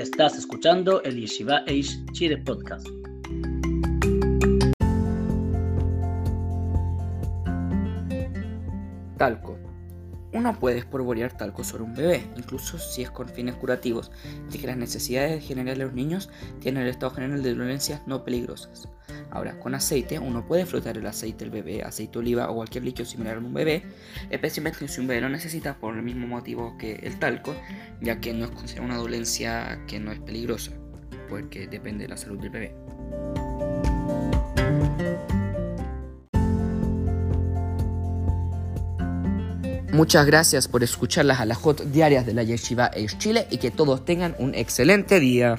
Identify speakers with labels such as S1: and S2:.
S1: Estás escuchando el Yeshiva Eish Chile Podcast.
S2: Talco. Uno puede espolvorear talco sobre un bebé, incluso si es con fines curativos, ya que las necesidades generales de los niños tienen el estado general de violencias no peligrosas. Ahora, con aceite, uno puede flotar el aceite del bebé, aceite de oliva o cualquier líquido similar a un bebé, especialmente si un bebé lo necesita por el mismo motivo que el talco, ya que no es considerada una dolencia que no es peligrosa, porque depende de la salud del bebé. Muchas gracias por escuchar las alajot diarias de la Yeshiva Eish Chile y que todos tengan un excelente día.